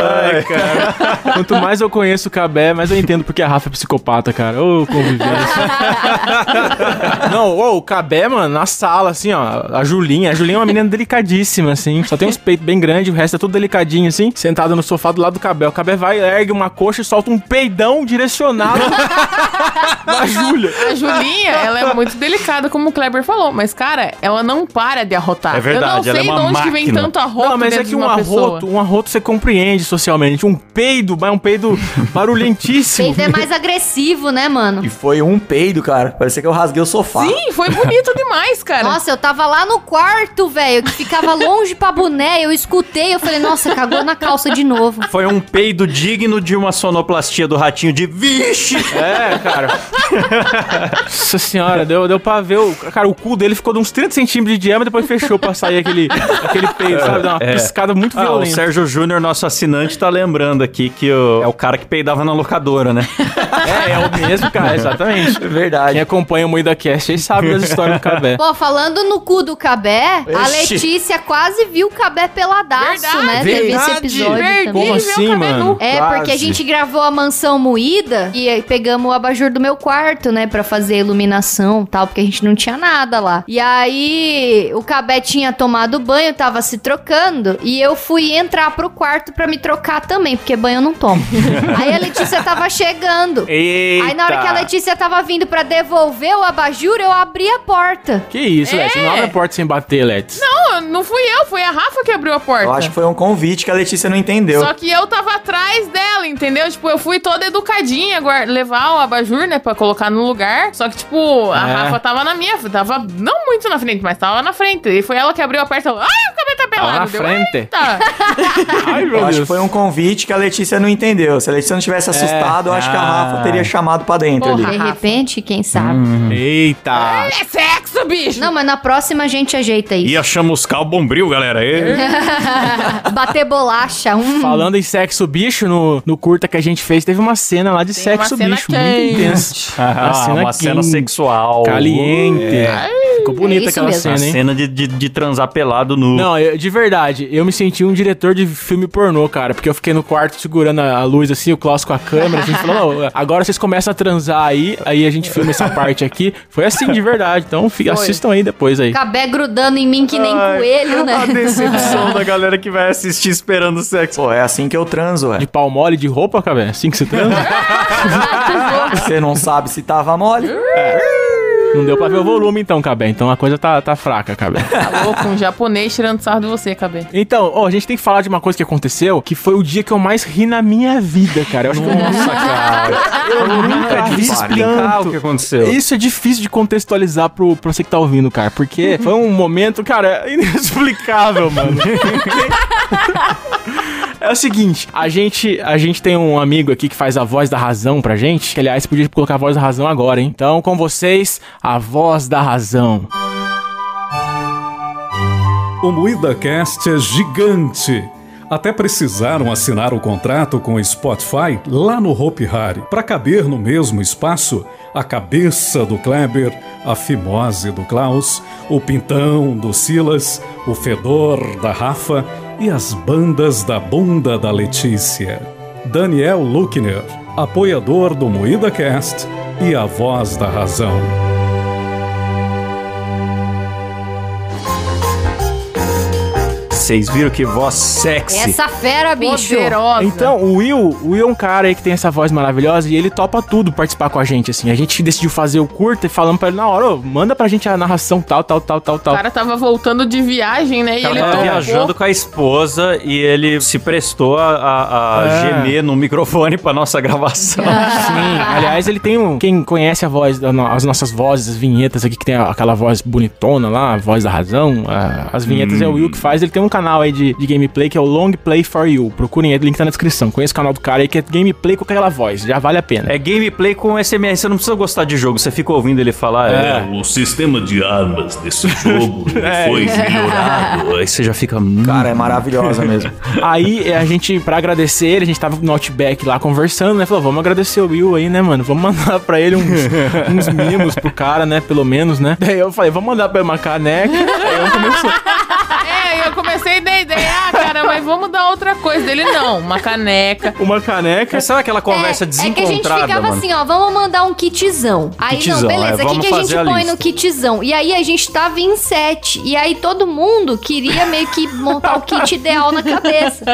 Ai, cara. Quanto mais eu conheço o Cabé, mais eu entendo porque a Rafa é psicopata, cara. Ô, convivência. Não, ô, o Cabé, mano, na sala, assim, ó. A Julinha. A Julinha é uma menina delicadíssima, assim. Só tem uns peitos bem grandes, o resto é tudo delicadinho, assim. Sentada no sofá do lado do Cabé. O Cabé vai, ergue uma coxa e solta um peidão direcionado na Júlia. A Julinha, ela é muito delicada, como o Kleber falou, mas, cara, ela não para de arrotar. É verdade, Eu não ela é sei uma de onde que vem máquina. tanto arroto Não, mas é que um pessoa. arroto, um arroto você compreende socialmente. Um peido, mas um peido barulhentíssimo. Peito é mais agressivo, né, mano? E foi um peido, cara. Parecia que eu rasguei o sofá. Sim, foi bonito demais, cara. Nossa, eu tava lá no quarto, velho, que ficava longe pra boné. Eu escutei, eu falei, nossa, cagou na calça de novo. Foi um peido digno de uma sonoplastia do ratinho de vixe! É, cara. Nossa senhora, deu, deu pra ver. O, cara, o cu dele ficou de uns 30 centímetros de diâmetro, depois fechou pra sair aquele, aquele peito, sabe? Dá uma É. piscada muito Ah, o violenta. Sérgio Júnior, nosso assinante, tá lembrando aqui que o- é o cara que peidava na locadora, né? É, é o mesmo, cara, exatamente. É verdade. Quem acompanha o Moída Cast aí sabe das histórias do Cabé. Pô, falando no cu do Cabé, a Ixi. Letícia quase viu o Cabé peladaço, Verdade, né? Teve esse verdade. episódio Perdi também. Como o assim, mano? É, Quase. porque a gente gravou a mansão moída e aí pegamos o abajur do meu quarto, né, Pra fazer iluminação e tal, porque a gente não tinha nada lá. E aí o Cabé tinha tomado banho, tava se trocando e eu fui entrar pro quarto pra me trocar também, porque banho eu não tomo. aí a Letícia tava chegando. Eita. Aí na hora que a Letícia tava vindo pra devolver o abajur, eu abri a porta. Que isso, É. Let's? Não abre a porta sem bater, Let's. Não, não fui eu, foi a Rafa que abriu a porta. Eu acho que foi um convite que a Letícia não entendeu. Só que eu tava atrás dela, entendeu? Tipo, eu fui toda educadinha, levar o abajur, né, pra colocar no lugar. Só que, tipo, a É. Rafa tava na minha, tava não muito na frente, mas tava na frente. E foi ela que abriu a porta e falou, ai, o cabelo tá pelado. na Deu, frente. Ai, meu Eu acho Deus. que foi um convite que a Letícia não entendeu. Se a Letícia não tivesse assustado, eu acho que a Ah. Rafa teria chamado pra dentro Porra. ali. De repente, quem sabe. Eita. É sexo, bicho! Não, mas na próxima a gente ajeita isso. Ia chamuscar o bombril, galera. E... Bater bolacha. Hum. Falando em sexo bicho, no, no curta que a gente fez, teve uma cena lá de Tem sexo uma cena bicho, muito intensa. Ah, uma cena quente, sexual. Caliente. Ficou bonita isso aquela mesmo. cena, Uma hein? cena de, de, de transar pelado nu. Não, eu- de verdade, eu me senti um diretor de filme pornô, cara, porque eu fiquei no quarto segurando a, a luz assim, o Klaus com a câmera, a gente falou, "Não, agora vocês começam a transar aí, aí a gente filma essa parte aqui. Foi assim, de verdade. Então assistam aí depois aí. Cabé grudando em mim que nem Ai, coelho, né? A decepção da galera que vai assistir esperando sexo. Pô, é assim que eu transo, ué. De pau mole de roupa, cara, assim que você transa. Você não sabe se tava mole? Não deu pra ver o volume então, Cabé. Então a coisa tá, tá fraca, Cabé. Tá louco, um japonês tirando sarro de você, Cabê. Então, ó, a gente tem que falar de uma coisa que aconteceu, que foi o dia que eu mais ri na minha vida, cara. Eu acho que eu Nossa, cara. Eu nunca É ri tanto. o que aconteceu. Isso é difícil de contextualizar pro, pra você que tá ouvindo, cara. Porque foi um momento, cara, inexplicável, mano. É o seguinte, a gente, a gente tem um amigo aqui que faz a voz da razão pra gente. Que, aliás, podia colocar a voz da razão agora, hein? Então, com vocês, a voz da razão. O MoídaCast é gigante. Até precisaram assinar o contrato com o Spotify lá no Hope Hari para caber no mesmo espaço a cabeça do Kleber, a fimose do Klaus, o pintão do Silas, o fedor da Rafa e as bandas da bunda da Letícia. Daniel Luckner, apoiador do MoídaCast e a voz da razão. Vocês viram que voz sexy. Essa fera, bicho. Poderosa. Então, o Will, o Will é um cara aí que tem essa voz maravilhosa e ele topa tudo participar com a gente, assim. A gente decidiu fazer o curta e falamos pra ele na hora, ô, manda pra gente a narração tal, tal, tal, tal, O tal. cara tava voltando de viagem, né? E O ele tava topou. viajando com a esposa e ele se prestou a, a- a É. gemer no microfone pra nossa gravação. Sim, aliás, ele tem um. Quem conhece a voz, as nossas vozes, as vinhetas aqui, que tem aquela voz bonitona lá, a voz da razão. a- as vinhetas é o Will que faz. Ele tem um canal aí de, de gameplay que é o Long Play for You. Procurem aí, o link tá na descrição. Conheça o canal do cara aí que é gameplay com aquela voz. Já vale a pena. É gameplay com SMS, você não precisa gostar de jogo, você fica ouvindo ele falar. É. O sistema de armas desse jogo foi melhorado. Aí você já fica. hum, Cara, é maravilhosa mesmo. Aí a gente, pra agradecer ele, a gente tava no Outback lá conversando, né? Falou, vamos agradecer o Will aí, né, mano? Vamos mandar pra ele uns, uns mimos pro cara, né? Pelo menos, né? Daí eu falei, vamos mandar pra ele uma caneca. Aí eu comecei. Eu comecei ideia. Ah, mas vamos dar outra coisa. Dele não, uma caneca. Uma caneca. Sabe aquela conversa é, é que a gente desencontrada, ficava mano? assim, ó, vamos mandar um kitzão. Aí, Kitzão, não, beleza, é, o que, que a gente a põe lista. no kitzão? E aí a gente tava em sete. E aí todo mundo queria meio que montar o kit ideal na cabeça.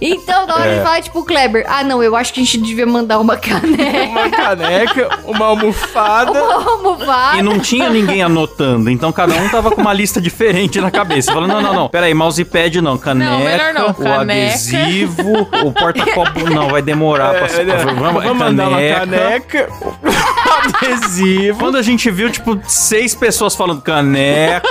Então, na hora É. de falar, tipo, Kleber, ah, não, eu acho que a gente devia mandar uma caneca, Uma caneca, uma almofada. uma almofada. E não tinha ninguém anotando, então cada um tava com uma lista diferente na cabeça. Falando, não, não, não, peraí, mousepad não, caneca, melhor não, o caneca. adesivo, o porta-copo não, vai demorar pra... É, né? Vamos, Vamos mandar uma caneca, adesivo. Quando a gente viu, tipo, seis pessoas falando caneca,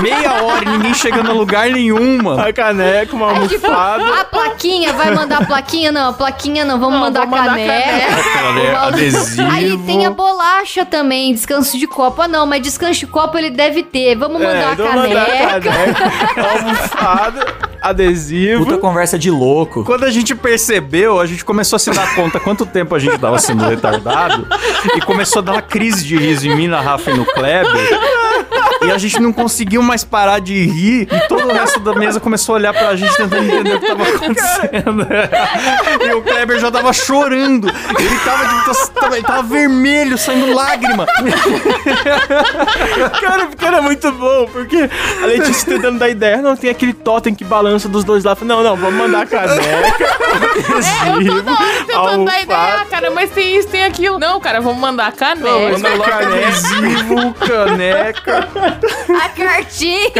meia hora e ninguém chegando a lugar nenhum, mano. A caneca, uma Aí, tipo, almofada. a plaquinha, vai mandar a plaquinha? Não, a plaquinha não, vamos Não, mandar mandar caneca. Cane- Vamos- adesivo. Aí tem a bolacha também, descanso de copo. Ah, não, mas descanso de copo ele deve ter. Vamos mandar a então mandar a caneca. caneca, almofada, adesivo. Puta conversa de louco. Quando a gente percebeu, a gente começou a se dar conta quanto tempo a gente tava sendo retardado e começou a dar uma crise de riso em mim, na Rafa e no Kleber. E a gente não conseguiu mais parar de rir e todo o resto da mesa começou a olhar pra gente tentando entender o que tava acontecendo. E o Kleber já tava chorando. Ele tava, ele tava vermelho, saindo lágrima. Cara, porque era muito bom, porque a Letícia tentando dar ideia, não, tem aquele totem que balança dos dois lados. Não, não, vamos mandar a caneca, É, eu hora tentando dar ideia. Ah, cara, mas tem isso, tem aquilo. Não, cara, vamos mandar a caneca. Vamos mandar adesivo, caneca. A cartinha.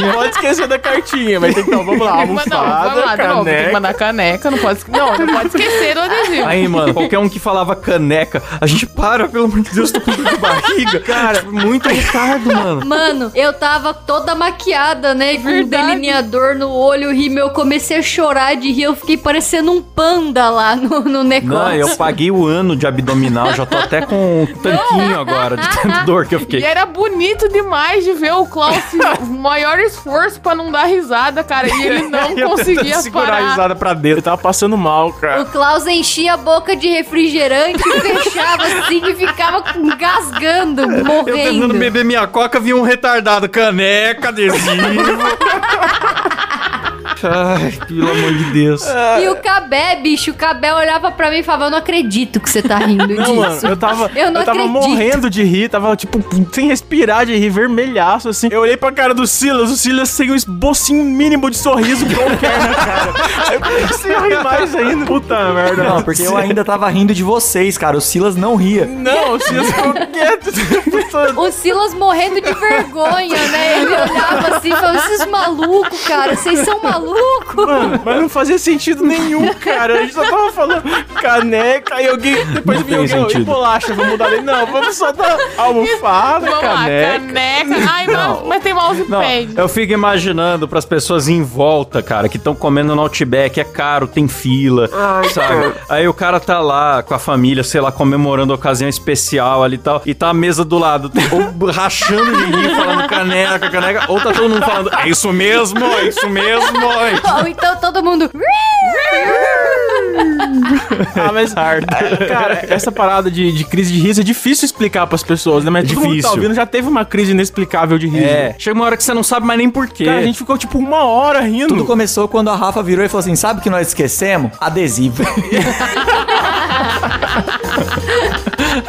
Não pode esquecer da cartinha, mas tem que, então, vamos lá, Mas não, almofada, vamos lá, tem que caneca. mandar caneca, não pode, não, não pode esquecer do adesivo. Aí, mano, qualquer um que falava caneca, a gente para, pelo amor de Deus, tô com dor de barriga. Cara, muito retardo, mano. Mano, eu tava toda maquiada, né? Com um delineador no olho, rímel. Eu comecei a chorar de rir. Eu fiquei parecendo um panda lá no, no negócio. Não, eu paguei o ano de abdominal, já tô até com um tanquinho agora, de tanta dor que eu E fiquei. era bonito demais de ver o Klaus o maior esforço pra não dar risada, cara. E ele não Eu conseguia segurar parar. a risada pra Ele dentro. tava passando mal, O cara. Klaus enchia a boca de refrigerante, fechava assim e ficava gasgando, Eu tentando morrendo. beber minha coca, vi um retardado. Caneca, adesivo. Ai, pelo amor de Deus. E o Cabé, bicho, o Cabé olhava pra mim e falava, eu não acredito que você tá rindo Não, disso. mano, eu tava, Eu não tava acredito. morrendo de rir, tava, tipo, sem respirar de rir, vermelhaço, assim. Eu olhei pra cara do Silas, o Silas sem um esbocinho mínimo de sorriso qualquer na cara. Aí eu comecei a rir mais ainda. Puta merda. Não, porque eu ainda tava rindo de vocês, cara. O Silas não ria. Não, o Silas ficou quieto. O Silas morrendo de vergonha, né? Ele olhava assim e falava, esses malucos, cara, vocês são malucos. Mano, mas não fazia sentido nenhum, cara. A gente só tava falando caneca e alguém. Depois Não vinha alguém, e bolacha, vamos mudar ele. Não, vamos só dar almofada, Vamos lá, caneca. caneca. Ai, mas, mas tem Não, mousepad. eu fico imaginando pras pessoas em volta, cara, que estão comendo no Outback, é caro, tem fila, sabe? Aí o cara tá lá com a família, sei lá, comemorando a ocasião especial ali e tal, e tá a mesa do lado, ou rachando de rir, falando caneca, caneca, ou tá todo mundo falando, é isso mesmo, é isso mesmo. Ou então todo mundo... Ah, mas, cara, essa parada de, de crise de riso é difícil explicar pras pessoas, né? Mas todo mundo que tá Difícil. ouvindo já teve uma crise inexplicável de riso. É, chega uma hora que você não sabe mais nem porquê. Cara, a gente ficou tipo uma hora rindo. Tudo começou quando a Rafa virou e falou assim: sabe o que nós esquecemos? Adesivo.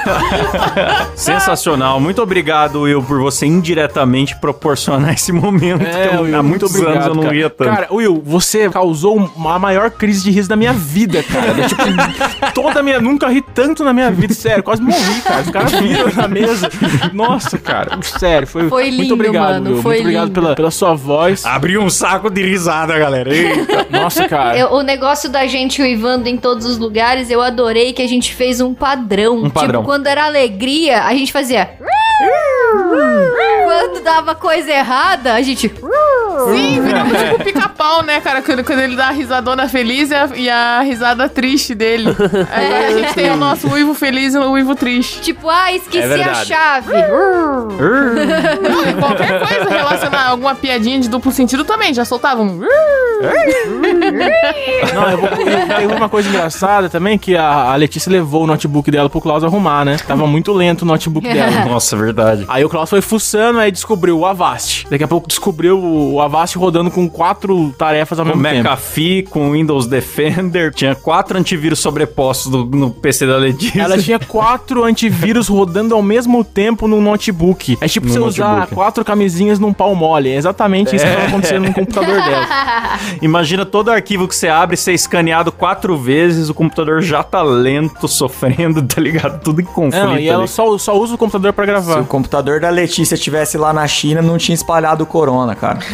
Sensacional. Muito obrigado, Will, por você indiretamente proporcionar esse momento. É, que eu- Will, há muito muitos obrigado, anos eu não cara. ria tanto. Cara, Will, você causou a maior crise de riso da minha vida, cara. tipo, toda a minha... Nunca ri tanto na minha vida, sério. Quase morri, cara. Os caras viram na mesa. Nossa, cara. Sério, foi... Foi lindo, muito obrigado, mano, Will. foi muito obrigado lindo. pela, pela sua voz. Abriu um saco de risada, galera. Eita. Nossa, cara. Eu- o negócio da gente uivando em todos os lugares, eu adorei que a gente fez um padrão. Um padrão. Tipo, quando era alegria, a gente fazia. Quando dava coisa errada, a gente. Sim, viramos tipo pica-pau, né, cara? Quando, quando ele dá a risadona feliz e a, e a risada triste dele. Aí a gente tem o nosso uivo feliz e o uivo triste. Tipo, ah, esqueci É a verdade. chave. Não, e qualquer coisa relacionada a alguma piadinha de duplo sentido também, já soltava um. Não, eu vou. eu- Teve uma coisa engraçada também que a, a Letícia levou o notebook dela pro Klaus arrumar, né? Tava muito lento o notebook dela. Nossa, verdade. Aí o Klaus foi fuçando, aí descobriu o Avast. Daqui a pouco descobriu o Avast rodando com quatro tarefas ao Com mesmo tempo. McAfee, com Windows Defender, tinha quatro antivírus sobrepostos no, no PC da Letícia. Ela tinha quatro antivírus rodando ao mesmo tempo no notebook. É tipo No você usar notebook. quatro camisinhas num pau mole. É exatamente isso que tava acontecendo no computador dela. Imagina todo arquivo que você abre ser escaneado quatro vezes, o computador já tá lento, sofrendo, tá ligado? Tudo em conflito. Não, e ela ali. só, só usa o computador pra Se gravar. o computador da Letícia estivesse lá na China, não tinha espalhado o corona, cara.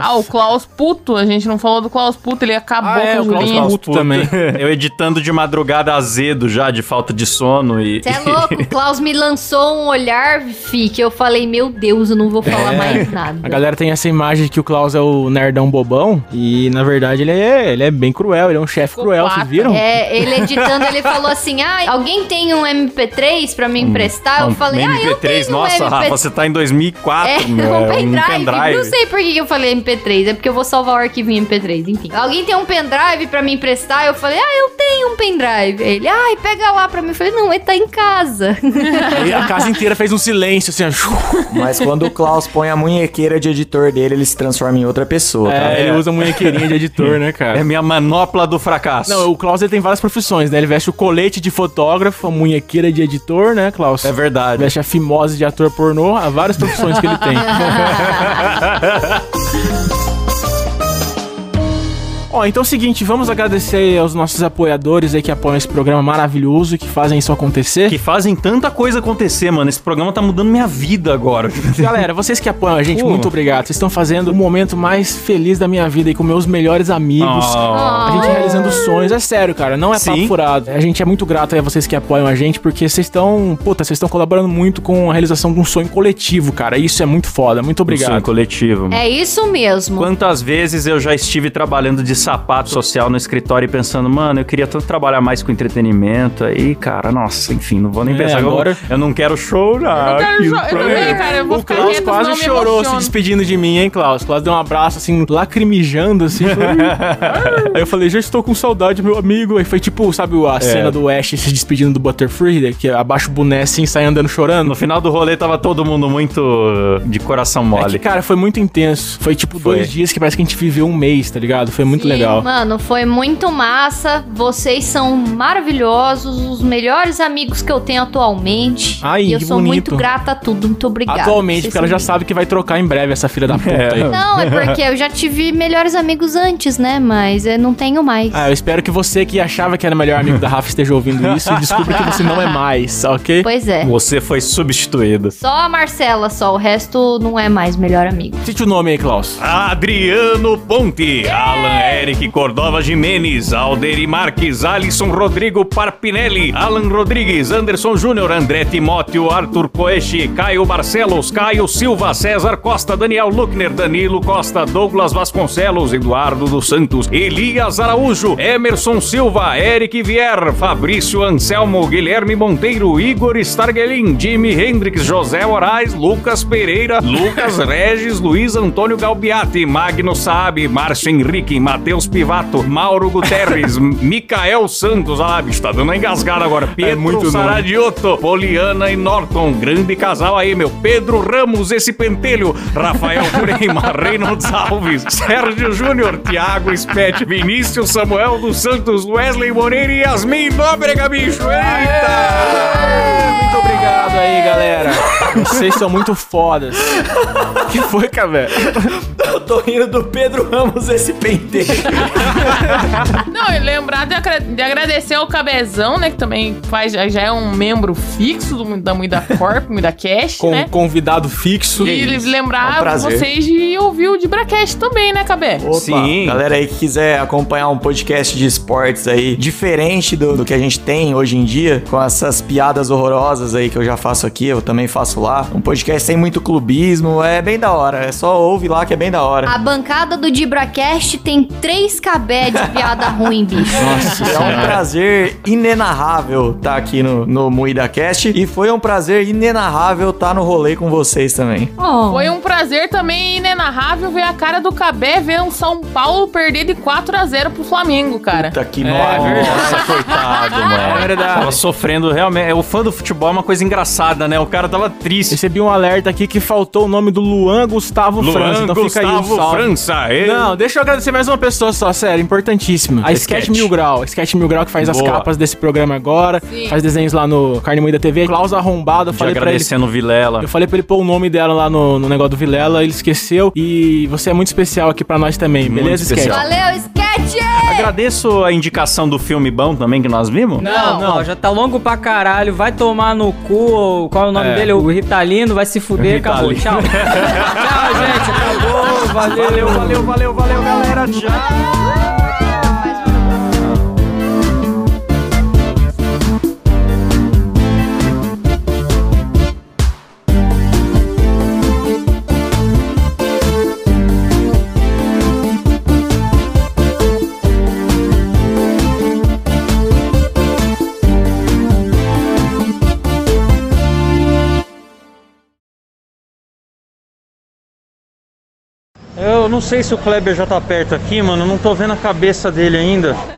Ah, o Klaus Puto, a gente não falou do Klaus Puto, ele acabou Ah, é, com o o Klaus Julinha. Puto também. Eu editando de madrugada azedo já, de falta de sono e... Você é louco, o Klaus me lançou um olhar, fi, que eu falei, meu Deus, eu não vou falar mais nada. A galera tem essa imagem de que o Klaus é o nerdão bobão. E na verdade ele é, ele é bem cruel, ele é um chefe cruel, vocês viram? É, ele editando, ele falou assim: ah, alguém tem um MP3 pra me emprestar? eu Um falei, ah, eu MP3, tenho nossa, um MP3. Rafa, você tá em 2004, É, meu, um é pendrive. Não sei por que eu falei MP3. É porque eu vou salvar o arquivo em MP3, enfim. Alguém tem um pendrive pra me emprestar? Eu falei, ah, eu tenho um pendrive. Ele, ai, pega lá pra mim. Eu falei, não, ele tá em casa. Aí a casa inteira fez um silêncio, assim, ó. Mas quando o Klaus põe a munhequeira de editor dele, ele se transforma em outra pessoa, tá? É, ele usa munhequeirinha de editor, né, cara? É minha manopla do fracasso. Não, o Klaus ele tem várias profissões, né? Ele veste o colete de fotógrafo, a munhequeira de editor, né, Klaus? É verdade. Veste a fimose de ator pornô, há várias profissões que ele tem. Ó, então é o seguinte, vamos agradecer aos nossos apoiadores aí que apoiam esse programa maravilhoso e que fazem isso acontecer. Que fazem tanta coisa acontecer, mano. Esse programa tá mudando minha vida agora. Galera, vocês que apoiam a gente, Pô. muito obrigado. Vocês estão fazendo o momento mais feliz da minha vida aí com meus melhores amigos. Oh. A gente realizando sonhos. É sério, cara. Não é papo Sim. furado. A gente é muito grato aí a vocês que apoiam a gente, porque vocês estão. Puta, vocês estão colaborando muito com a realização de um sonho coletivo, cara. Isso é muito foda. Muito Um sonho obrigado. coletivo. É isso mesmo. Quantas vezes eu já estive trabalhando de sapato social no escritório e pensando, mano, eu queria tanto trabalhar mais com entretenimento. Aí, cara, nossa, enfim, não vou nem É, pensar. que eu- agora- Eu, não quero chorar. Eu não quero cho- eu também, cara, eu vou O ficar Klaus quieto, quase chorou se emociono. despedindo de mim, hein, Klaus? Klaus deu um abraço, assim, lacrimejando, assim. falei, Aí eu falei, já estou com saudade, meu amigo. Aí foi tipo, sabe É. a cena do Ash se despedindo do Butterfree, né, que abaixa o boné assim e sai andando chorando? No final do rolê tava todo mundo muito de coração É que, mole. cara, foi muito intenso. Foi tipo Foi. dois dias que parece que a gente viveu um mês, tá ligado? Foi muito legal. Mano, foi muito massa. Vocês são maravilhosos, os melhores amigos que eu tenho atualmente. Ai, e eu que sou bonito. muito grata a tudo. Muito obrigada. Atualmente, Vocês porque ela já sabe que vai trocar em breve essa filha da puta É. aí. Não, é porque eu já tive melhores amigos antes, né? Mas eu não tenho mais. Ah, eu espero que você que achava que era o melhor amigo da Rafa esteja ouvindo isso e descubra que você não é mais, ok? Pois é. Você foi substituído. Só a Marcela, só. O resto não é mais melhor amigo. Cite o nome aí, Klaus. Adriano Ponte, Alan Eric Cordova Jimenez, Alderi Marques, Alisson Rodrigo Parpinelli, Alan Rodrigues, Anderson Júnior, André Timóteo, Arthur Coeche, Caio Barcelos, Caio Silva, César Costa, Daniel Luckner, Danilo Costa, Douglas Vasconcelos, Eduardo dos Santos, Elias Araújo, Emerson Silva, Eric Vier, Fabrício Anselmo, Guilherme Monteiro, Igor Stargelin, Jimi Hendrix, José Moraes, Lucas Pereira, Lucas Regis, Luiz Antônio Galbiati, Magno Saab, Márcio Henrique, Matheus Pivato, Mauro Guterres, Micael Santos, ah, bicho, tá dando uma engasgada agora, Pedro muito nome. Poliana e Norton, grande casal aí, meu, Pedro Ramos, esse pentelho, Rafael Freima, Reynolds Alves, Sérgio Júnior, Thiago Spet, Vinícius Samuel dos Santos, Wesley Moreira e Yasmin Nóbrega, bicho, eita! Muito obrigado aí, galera. Vocês são muito fodas. que foi, Cabé? Eu tô rindo do Pedro Ramos, esse penteiro. Não, e lembrar de, agra- de agradecer ao Cabezão, né? Que também faz, já é um membro fixo do, da Muida Corp, Muida Cash, Com né? convidado fixo. E É um lembrar prazer. vocês de ouvir o de Bracast também, né, Cabé? Opa, Sim. Galera aí que quiser acompanhar um podcast de esportes aí, diferente do, do que a gente tem hoje em dia, com essas piadas horrorosas aí que eu já faço aqui, eu também faço lá. Um podcast sem muito clubismo, é bem da hora. É só ouve lá que é bem da hora. A bancada do DibraCast tem três cabé de piada ruim, bicho. Nossa É um prazer inenarrável estar aqui no, no Moída Cast e foi um prazer inenarrável estar no rolê com vocês também. Oh. Foi um prazer também inenarrável ver a cara do Cabé ver um São Paulo perder de 4 a 0 pro Flamengo, cara. Puta que É Nossa, coitado, mano. É verdade. Tava sofrendo realmente. O fã do futebol é uma coisa engraçada, né? O cara tava triste. Recebi um alerta aqui que faltou o nome do Luan Gustavo França. Então fica aí o Gustavo salve. França. ele- Não, deixa eu agradecer mais uma pessoa só, sério, importantíssima. A Sketch, Sketch. Mil Grau. Sketch Mil Grau que faz as Boa. capas desse programa agora. Sim. Faz desenhos lá no Carne Moída TV. Klaus Arrombado, eu falei pra ele. Vilela. Eu falei pra ele pôr o nome dela lá no, no negócio do Vilela, ele esqueceu. E você é muito especial aqui pra nós também, Muito beleza, Sketch? especial. Valeu, Sketch! Agradeço a indicação do filme bom também que nós vimos. Não, não. Ó, já tá longo pra caralho. Vai tomar no cu. Qual é o nome É. dele? O Ritalino. Vai se fuder. Acabou. Ritalino. Tchau. Tchau, gente. Acabou. Valeu. valeu, valeu, valeu, galera. Tchau. Eu não sei se o Kleber já tá perto aqui, mano. Não tô vendo a cabeça dele ainda.